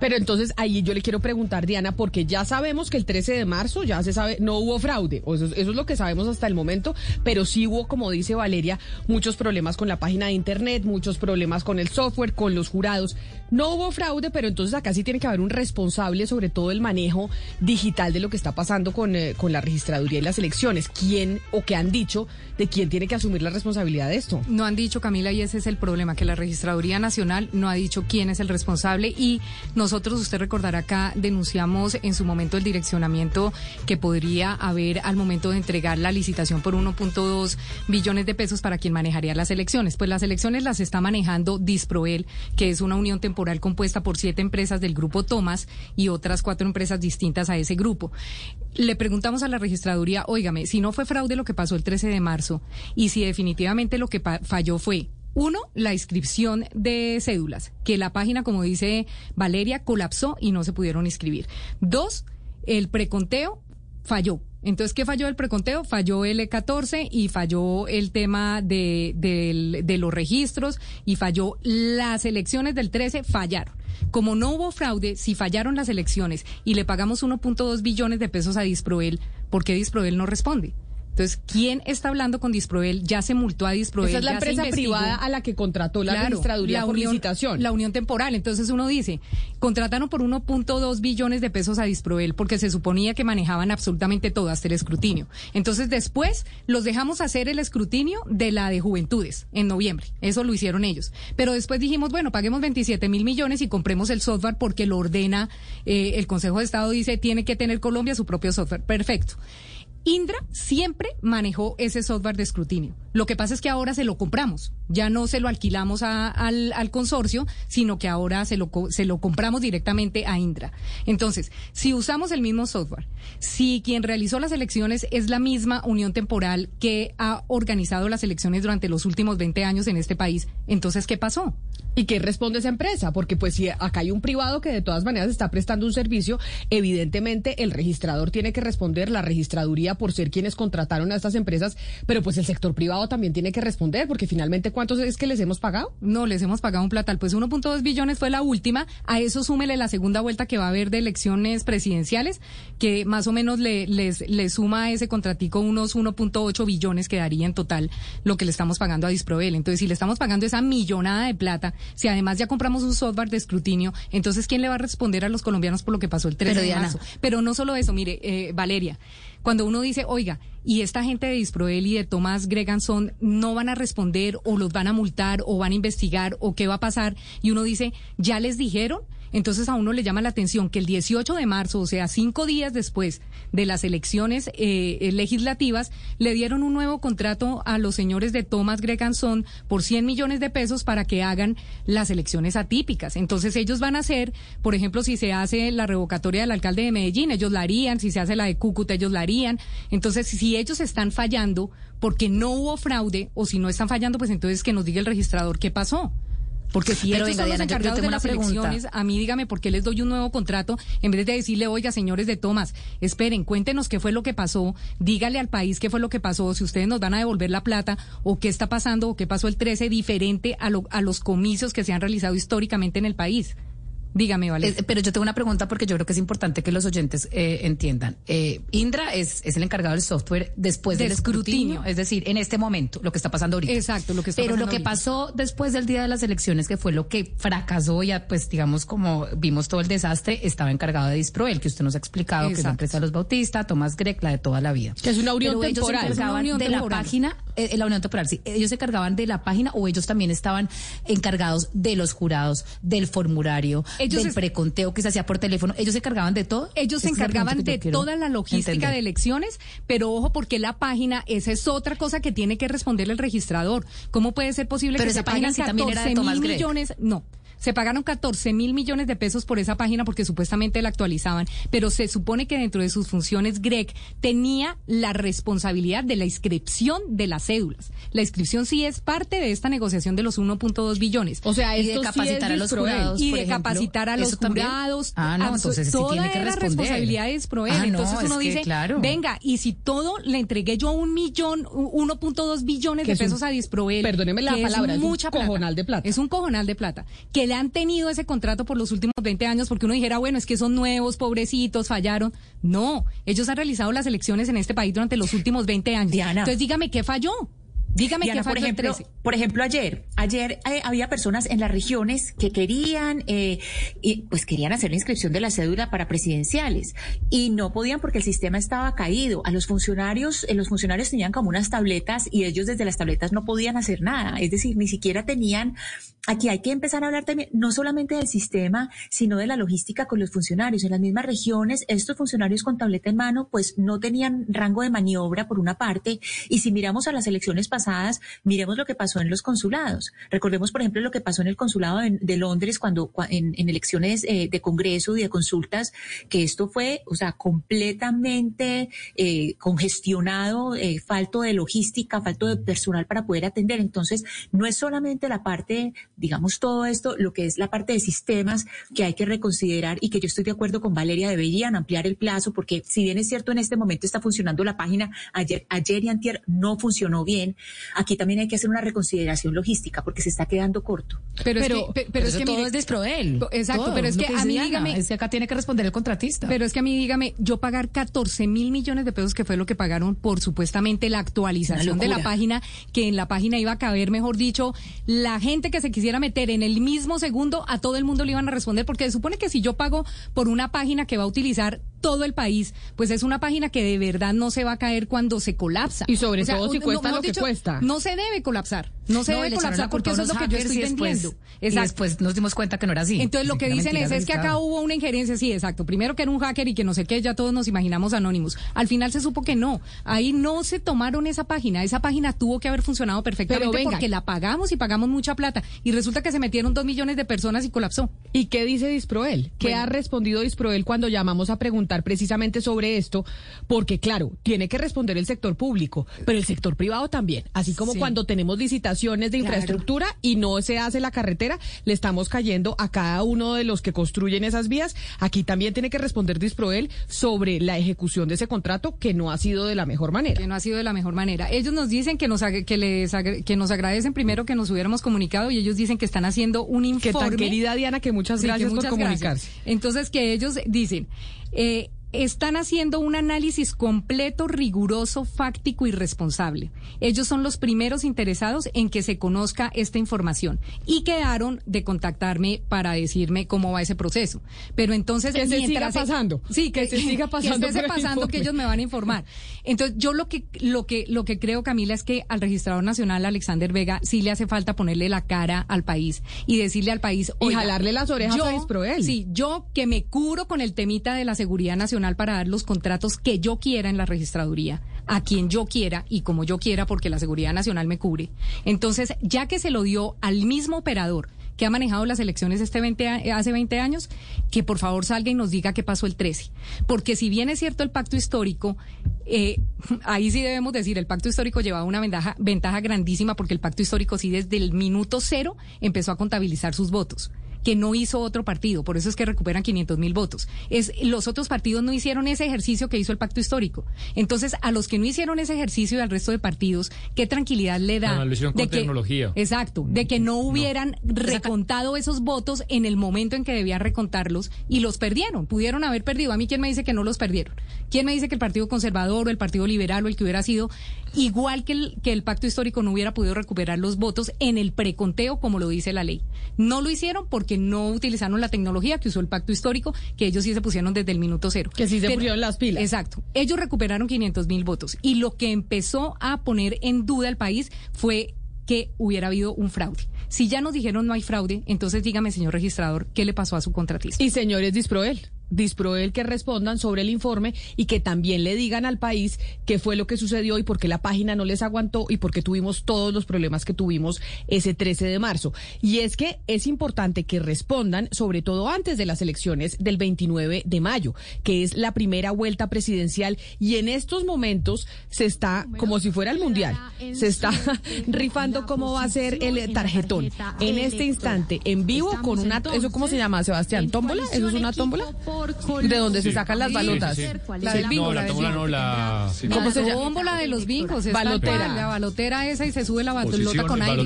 Pero entonces ahí yo le quiero preguntar, Diana, porque ya sabemos que el 13 de marzo ya se sabe, no hubo fraude, eso, eso es lo que sabemos hasta el momento, pero sí hubo, como dice Valeria, muchos problemas con la página de internet, muchos problemas con el software, con los jurados. No hubo fraude, pero entonces acá sí tiene que haber un responsable sobre todo el manejo digital de lo que está pasando con, eh, con la registraduría y las elecciones. ¿Quién o qué han dicho de quién tiene que asumir la responsabilidad de esto? No han dicho, Camila, y ese es el problema, que la registraduría nacional no ha dicho quién es el responsable y nosotros, usted recordará acá, denunciamos en su momento el direccionamiento que podría haber al momento de entregar la licitación por 1.2 billones de pesos para quien manejaría las elecciones. Pues las elecciones las está manejando Disproel, que es una unión temporal compuesta por siete empresas del grupo Thomas y otras cuatro empresas distintas a ese grupo. Le preguntamos a la registraduría, óigame, si no fue fraude lo que pasó el 13 de marzo y si definitivamente lo que falló fue uno, la inscripción de cédulas, que la página, como dice Valeria, colapsó y no se pudieron inscribir. Dos, el preconteo falló. Entonces, ¿qué falló el preconteo? Falló el E14 y falló el tema de, de, los registros y falló las elecciones del 13, fallaron. Como no hubo fraude, si fallaron las elecciones y le pagamos 1.2 billones de pesos a Disproel, ¿por qué Disproel no responde? Entonces, ¿quién está hablando con Disproel? Ya se multó a Disproel. Esa es la empresa privada a la que contrató la registraduría la por unión, licitación. La unión temporal. Entonces uno dice, contrataron por 1.2 billones de pesos a Disproel porque se suponía que manejaban absolutamente todo hasta el escrutinio. Entonces después los dejamos hacer el escrutinio de la de juventudes en noviembre. Eso lo hicieron ellos. Pero después dijimos, bueno, paguemos 27 mil millones y compremos el software porque lo ordena eh, el Consejo de Estado dice tiene que tener Colombia su propio software. Perfecto. Indra siempre manejó ese software de escrutinio. Lo que pasa es que ahora se lo compramos. Ya no se lo alquilamos al, consorcio, sino que ahora se lo, se lo compramos directamente a Indra. Entonces, si usamos el mismo software, si quien realizó las elecciones es la misma unión temporal que ha organizado las elecciones durante los últimos 20 años en este país, entonces, ¿qué pasó? ¿Y qué responde esa empresa? Porque pues si acá hay un privado que de todas maneras está prestando un servicio, evidentemente el registrador tiene que responder, la registraduría por ser quienes contrataron a estas empresas, pero pues el sector privado también tiene que responder, porque finalmente ¿cuántos es que les hemos pagado? No, les hemos pagado un platal, pues 1.2 billones fue la última, a eso súmele la segunda vuelta que va a haber de elecciones presidenciales, que más o menos le, les, suma a ese contratico unos 1.8 billones que daría en total lo que le estamos pagando a Disprovel. Entonces, si le estamos pagando esa millonada de plata, si además ya compramos un software de escrutinio, entonces ¿quién le va a responder a los colombianos por lo que pasó el 13 de marzo? Pero no solo eso, mire, eh, Valeria, cuando uno dice, oiga, y esta gente de Disproel y de Tomás Greganson no van a responder o los van a multar o van a investigar o qué va a pasar, y uno dice, ¿ya les dijeron? Entonces a uno le llama la atención que el 18 de marzo, o sea, cinco días después de las elecciones eh, eh, legislativas, le dieron un nuevo contrato a los señores de Thomas Greganson por 100 millones de pesos para que hagan las elecciones atípicas. Entonces ellos van a hacer, por ejemplo, si se hace la revocatoria del alcalde de Medellín, ellos la harían, si se hace la de Cúcuta, ellos la harían. Entonces, si ellos están fallando porque no hubo fraude o si no están fallando, pues entonces que nos diga el registrador qué pasó. Porque si Pero venga, Diana, yo tengo de las elecciones, a mí dígame por qué les doy un nuevo contrato en vez de decirle, oiga, señores de Tomás, esperen, cuéntenos qué fue lo que pasó, dígale al país qué fue lo que pasó, si ustedes nos van a devolver la plata o qué está pasando o qué pasó el 13 diferente a, a los comicios que se han realizado históricamente en el país. Dígame, Vale. pero yo tengo una pregunta porque yo creo que es importante que los oyentes eh, entiendan. Eh, Indra es, es el encargado del software después del escrutinio, es decir, en este momento, lo que está pasando ahorita. Exacto, lo que está Pero lo que pasó después del día de las elecciones, que fue lo que fracasó, ya pues digamos como vimos todo el desastre, estaba encargado de Disproel, que usted nos ha explicado, que es la empresa de los Bautistas, Tomás Grec, la de toda la vida. Que es una unión temporal. Ellos se encargaban de la página, eh, la unión temporal, sí. Ellos se encargaban de la página o ellos también estaban encargados de los jurados, del formulario, del preconteo que se hacía por teléfono, ¿ellos se encargaban de todo? Ellos se encargaban de toda la logística de elecciones, pero ojo, porque la página, esa es otra cosa que tiene que responder el registrador. ¿Cómo puede ser posible que esa página sí también era de Tomás millones? No. Se pagaron 14 mil millones de pesos por esa página porque supuestamente la actualizaban, pero se supone que dentro de sus funciones Greg tenía la responsabilidad de la inscripción de las cédulas. La inscripción sí es parte de esta negociación de los 1.2 billones. O sea, esto y de capacitar a los jurados y de capacitar a los jurados. Ah, no, entonces sí tiene que responder. responsabilidad es ah, entonces uno dice, venga, y si todo le entregué yo un millón, 1.2 billones de pesos a Disproel, perdóneme la palabra, es, mucha un cojonal de plata. Es un cojonal de plata. Que que han tenido ese contrato por los últimos 20 años, porque uno dijera, bueno, es que son nuevos, pobrecitos, fallaron. No, ellos han realizado las elecciones en este país durante los últimos 20 años. Entonces dígame qué falló. Dígame qué por ejemplo, por ejemplo ayer, ayer eh, había personas en las regiones que querían, eh, y, pues querían hacer la inscripción de la cédula para presidenciales y no podían porque el sistema estaba caído. A los funcionarios, eh, los funcionarios tenían como unas tabletas y ellos desde las tabletas no podían hacer nada. Es decir, ni siquiera tenían. Aquí hay que empezar a hablar también no solamente del sistema, sino de la logística con los funcionarios. En las mismas regiones, estos funcionarios con tableta en mano, pues no tenían rango de maniobra por una parte. Y si miramos a las elecciones pasadas miremos lo que pasó en los consulados. Recordemos, por ejemplo, lo que pasó en el consulado de, Londres cuando en, elecciones eh, de Congreso y de consultas, que esto fue, o sea, completamente eh, congestionado, eh, falto de logística, falto de personal para poder atender. Entonces, no es solamente la parte, digamos, todo esto, lo que es la parte de sistemas que hay que reconsiderar y que yo estoy de acuerdo con Valeria, deberían ampliar el plazo, porque si bien es cierto en este momento está funcionando la página, ayer, ayer y antier no funcionó bien, aquí también hay que hacer una reconsideración logística porque se está quedando corto. Pero, es que, pero, es que todo es Disproel. Exacto, pero es que, a mí dígame. Es que acá tiene que responder el contratista. Pero es que a mí dígame, yo pagar 14 mil millones de pesos, que fue lo que pagaron por supuestamente la actualización de la página, que en la página iba a caber, mejor dicho, la gente que se quisiera meter en el mismo segundo, a todo el mundo le iban a responder, porque se supone que si yo pago por una página que va a utilizar todo el país, pues es una página que de verdad no se va a caer cuando se colapsa. Y sobre todo si cuesta lo que cuesta. No se debe colapsar. No se debe colapsar porque eso es lo que yo estoy entendiendo. Y después nos dimos cuenta que no era así. Entonces lo que dicen es, es que acá hubo una injerencia, sí, exacto. Primero que era un hacker y que no sé qué, ya todos nos imaginamos anónimos. Al final se supo que no. Ahí no se tomaron esa página. Esa página tuvo que haber funcionado perfectamente porque la pagamos y pagamos mucha plata. Y resulta que se metieron dos millones de personas y colapsó. ¿Y qué dice Disproel? ¿Qué ha respondido Disproel cuando llamamos a preguntar precisamente sobre esto? Porque claro, tiene que responder el sector público, pero el sector privado también. Así como cuando tenemos licitaciones de infraestructura y no se hace la carretera, le estamos cayendo a cada uno de los que construyen esas vías. Aquí también tiene que responder Disproel sobre la ejecución de ese contrato que no ha sido de la mejor manera. Que no ha sido de la mejor manera. Ellos nos dicen que nos que les que nos agradecen primero que nos hubiéramos comunicado y ellos dicen que están haciendo un informe. Que tan querida Diana, que muchas gracias por comunicarse. Entonces que ellos dicen eh, están haciendo un análisis completo, riguroso, fáctico y responsable. Ellos son los primeros interesados en que se conozca esta información y quedaron de contactarme para decirme cómo va ese proceso. Pero entonces que se siga pasando. Sí, que, se siga pasando, que, pasando que ellos me van a informar. Entonces yo lo que lo que lo que creo Camila es que al registrador nacional Alexander Vega sí le hace falta ponerle la cara al país y decirle al país y jalarle las orejas yo, a Disproel. Sí, yo que me curo con el temita de la seguridad nacional para dar los contratos que yo quiera en la registraduría, a quien yo quiera y como yo quiera, porque la Seguridad Nacional me cubre. Entonces, ya que se lo dio al mismo operador, que ha manejado las elecciones este 20, hace 20 años, que por favor salga y nos diga qué pasó el 13. Porque si bien es cierto el pacto histórico, eh, ahí sí debemos decir, el pacto histórico llevaba una ventaja, ventaja grandísima porque el pacto histórico sí desde el minuto cero empezó a contabilizar sus votos que no hizo otro partido, por eso es que recuperan 500 mil votos. Es, los otros partidos no hicieron ese ejercicio que hizo el pacto histórico. Entonces, a los que no hicieron ese ejercicio y al resto de partidos, ¿qué tranquilidad le da? de que, tecnología. Exacto, de que no hubieran recontado esos votos en el momento en que debían recontarlos y los perdieron, pudieron haber perdido. A mí, ¿quién me dice que no los perdieron? ¿Quién me dice que el Partido Conservador o el Partido Liberal o el que hubiera sido igual que el, que el pacto histórico no hubiera podido recuperar los votos en el preconteo como lo dice la ley? No lo hicieron porque no utilizaron la tecnología que usó el pacto histórico, que ellos sí se pusieron desde el minuto cero. Que sí se pusieron las pilas. Exacto. Ellos recuperaron 500 mil votos. Y lo que empezó a poner en duda al país fue que hubiera habido un fraude. Si ya nos dijeron no hay fraude, entonces dígame, señor registrador, ¿qué le pasó a su contratista? Y señores Disproel. Disproel que respondan sobre el informe y que también le digan al país qué fue lo que sucedió y por qué la página no les aguantó y por qué tuvimos todos los problemas que tuvimos ese 13 de marzo. Y es que es importante que respondan, sobre todo antes de las elecciones del 29 de mayo, que es la primera vuelta presidencial y en estos momentos se está, como si fuera el mundial, se está rifando cómo va a ser el tarjetón. En este instante, en vivo, con una, ¿eso cómo se llama, Sebastián? ¿Tómbola? ¿Eso es una tómbola? De donde se sacan las balotas. La del bingo. No, la tómbola no, la... ¿Cómo se llama? de los bingos. Balotera. La balotera esa y se sube la balota con aire.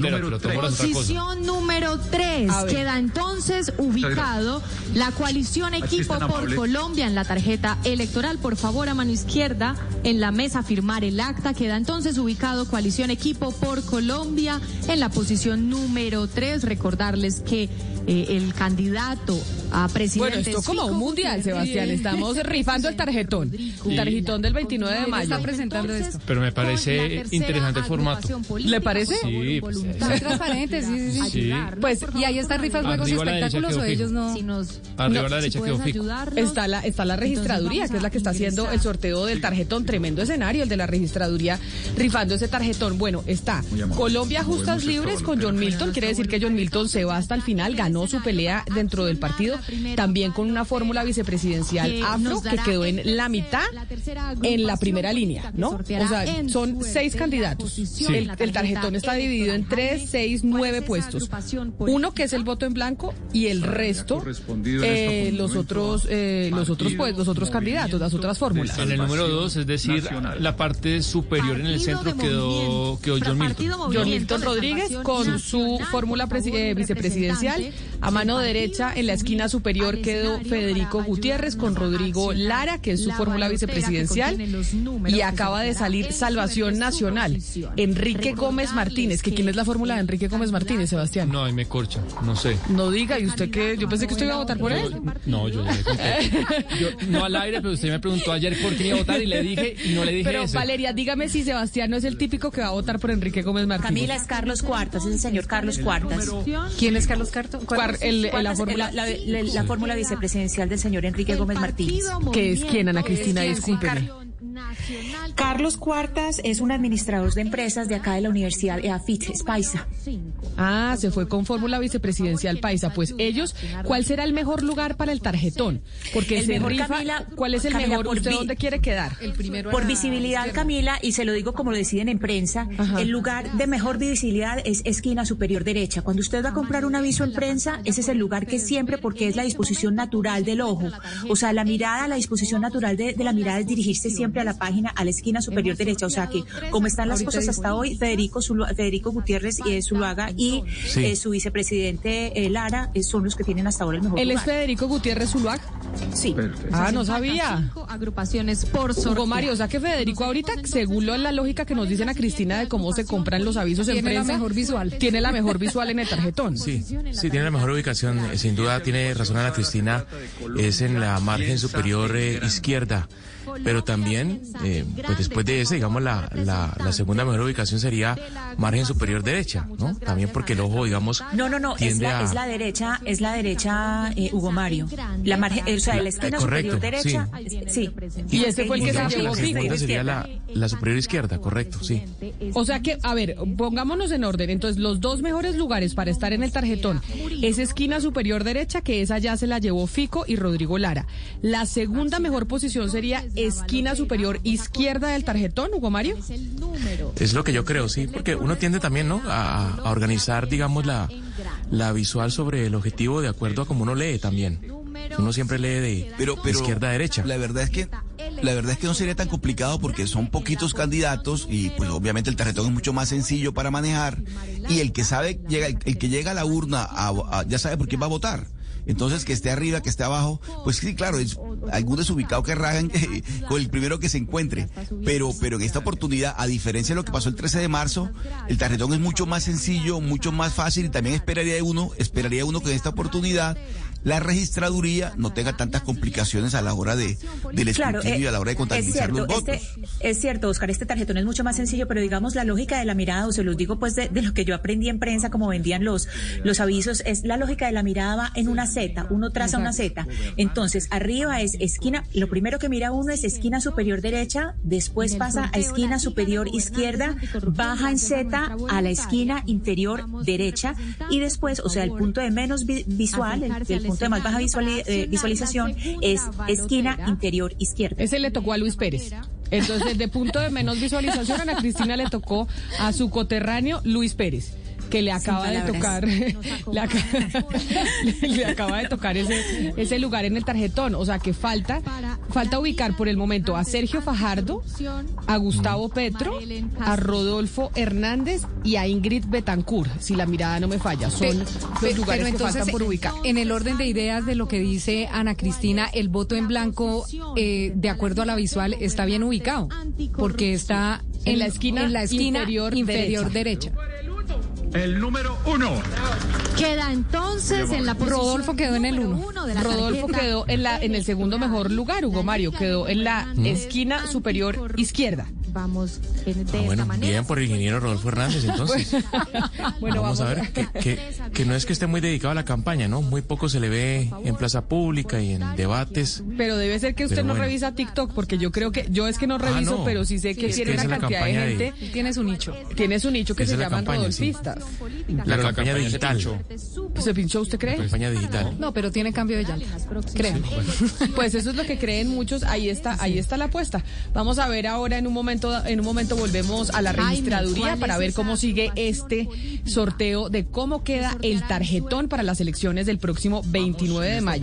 Posición número 3. Queda entonces ubicado la coalición Equipo por Colombia en la tarjeta electoral. Por favor, a mano izquierda en la mesa firmar el acta. Queda entonces ubicado coalición Equipo por Colombia en la posición número 3. Recordarles que eh, el candidato a presidente. Bueno, esto como un mundial, Sebastián. Estamos rifando el tarjetón. El tarjetón del 29 de mayo. Está presentando esto. Pero me parece interesante el formato. ¿Le parece? Sí, pues, sí, sí, sí. Pues, y ahí está rifas, juegos y espectáculos o ellos no. Arriba a la derecha quedó fijo. Está la, está la registraduría, que es la que está haciendo el sorteo del tarjetón. Tremendo escenario, el de la registraduría rifando ese tarjetón. Bueno, está Colombia Justas Libres con John Milton. Quiere decir que John Milton se va hasta el final, ganó su pelea dentro del partido. También con una fórmula vicepresidencial afro que quedó en la mitad en la primera línea, ¿no? O sea, son seis candidatos. El, el tarjetón está dividido en tres, seis, nueve puestos. Uno que es el voto en blanco y el resto eh, los otros eh, los otros pues los otros candidatos, las otras fórmulas. En el número dos, es decir, la parte superior en el centro quedó, quedó John Milton. John Milton Rodríguez con su fórmula eh, vicepresidencial. A mano derecha, en la esquina superior, quedó Federico Gutiérrez con Rodrigo Lara, que es su fórmula vicepresidencial. Y acaba de salir Salvación Nacional. Enrique Gómez Martínez, que quién es la fórmula de Enrique Gómez Martínez, Sebastián. No, ahí me corcha, no sé. No diga, ¿y usted qué? Yo pensé que usted iba a votar por él. No, yo, yo, no al aire, pero usted me preguntó ayer por quién iba a votar y le dije, y no le dije Pero Valeria, dígame si Sebastián no es el típico que va a votar por Enrique Gómez Martínez. Camila es Carlos Cuartas, es el señor Carlos Cuartas. ¿Quién es Carlos Cuartas? La fórmula la, la, fórmula vicepresidencial del señor Enrique Gómez Martínez. ¿Qué es quién, Ana Cristina? Discúlpeme. Carlos Cuartas es un administrador de empresas de acá de la Universidad EAFIT, es Paisa. Ah, se fue con fórmula vicepresidencial Paisa. Pues ellos, ¿cuál será el mejor lugar para el tarjetón? Porque el mejor, Camila, ¿cuál es el mejor? ¿Usted dónde quiere quedar? El primero por visibilidad, Camila, y se lo digo como lo deciden en prensa, el lugar de mejor visibilidad es esquina superior derecha. Cuando usted va a comprar un aviso en prensa, ese es el lugar que siempre, porque es la disposición natural del ojo. O sea, la mirada, la disposición natural de, de la mirada es dirigirse siempre a la página, a la esquina superior derecha. O sea que, como están las cosas hasta hoy, Federico, Federico Gutiérrez y Zuluaga y eh, su vicepresidente eh, Lara eh, son los que tienen hasta ahora el mejor ¿Él es Federico Gutiérrez Zuluaga? Sí. Ah, no sabía. Agrupaciones por sorteo. Hugo Mario, o sea que Federico ahorita, según la lógica que nos dicen a Cristina de cómo se compran los avisos en prensa, tiene la mejor visual. Tiene la mejor visual en el tarjetón. Sí, sí, tiene la mejor ubicación. Sin duda tiene razón Ana Cristina, es en la margen superior izquierda pero también, eh, pues después de ese, digamos, la, la, la, segunda mejor ubicación sería margen superior derecha, ¿no? También porque el ojo, digamos, no, no, no, es la, es la derecha, es la derecha, eh, Hugo Mario, la margen, o sea, la esquina superior derecha, sí. Y ese fue el que se llevó La sería la, la superior izquierda, correcto, sí. O sea que, a ver, pongámonos en orden. Entonces, los dos mejores lugares para estar en el tarjetón es esquina superior derecha, que esa ya se la llevó Fico y Rodrigo Lara. La segunda mejor posición sería esquina superior izquierda del tarjetón, Hugo Mario? Es lo que yo creo, sí, porque uno tiende también, ¿no? A, organizar, digamos, la, la visual sobre el objetivo de acuerdo a como uno lee también. Uno siempre lee de, pero, izquierda a derecha. La verdad es que la verdad es que no sería tan complicado porque son poquitos candidatos y pues obviamente el tarjetón es mucho más sencillo para manejar y el que sabe llega el, que llega a la urna ya sabe por quién va a votar. Entonces, que esté arriba, que esté abajo, pues sí, claro, es algún desubicado que rajan con el primero que se encuentre. Pero, pero en esta oportunidad, a diferencia de lo que pasó el 13 de marzo, el tarjetón es mucho más sencillo, mucho más fácil y también esperaría uno, esperaría uno que en esta oportunidad la registraduría no tenga tantas complicaciones a la hora de, del escrutinio y a la hora de contabilizar los este, votos. es cierto, Oscar, este tarjetón es mucho más sencillo, pero digamos la lógica de la mirada, o se los digo pues de, lo que yo aprendí en prensa, como vendían los, los avisos, es la lógica de la mirada va en una Z, uno traza una Z. Entonces, arriba es esquina, lo primero que mira uno es esquina superior derecha, después pasa a esquina superior izquierda, baja en Z a la esquina inferior derecha y después, o sea, el punto de menos visual, el, el punto de más baja eh, visualización es esquina interior izquierda. Ese le tocó a Luis Pérez. Entonces, de punto de menos visualización, Ana Cristina le tocó a su coterráneo Luis Pérez que le acaba de tocar, le, acaba de tocar ese, ese lugar en el tarjetón. O sea que falta, falta ubicar por el momento a Sergio Fajardo, a Gustavo Petro, a Rodolfo Hernández y a Ingrid Betancourt, si la mirada no me falla. Son los lugares que faltan por ubicar. En el orden de ideas de lo que dice Ana Cristina, el voto en blanco, eh, de acuerdo a la visual, está bien ubicado, porque está en, la esquina, en la esquina inferior, derecha. El número uno. Queda entonces en la posición Rodolfo quedó en el uno. Rodolfo quedó en la en el segundo mejor lugar. Hugo Mario quedó en la esquina superior izquierda vamos de ah, bueno, esta manera. Bien por el ingeniero Rodolfo Hernández, entonces. bueno, vamos, a ver, que, que, no es que esté muy dedicado a la campaña, ¿no? Muy poco se le ve en plaza pública y en debates. Pero debe ser que usted no revisa TikTok, porque yo creo que, yo es que no ah, reviso, pero sí sé que tiene una cantidad de gente. tiene su nicho. Tiene su nicho que se llaman rodolfistas. La, campaña digital. Se pinchó. usted cree? Campaña digital. No, pero tiene cambio de llantas. Créanme. Pues eso es lo que creen muchos. Ahí está, ahí está la apuesta. Vamos a ver ahora en un momento en un momento volvemos a la registraduría para ver cómo sigue este sorteo de cómo queda el tarjetón para las elecciones del próximo 29 de mayo.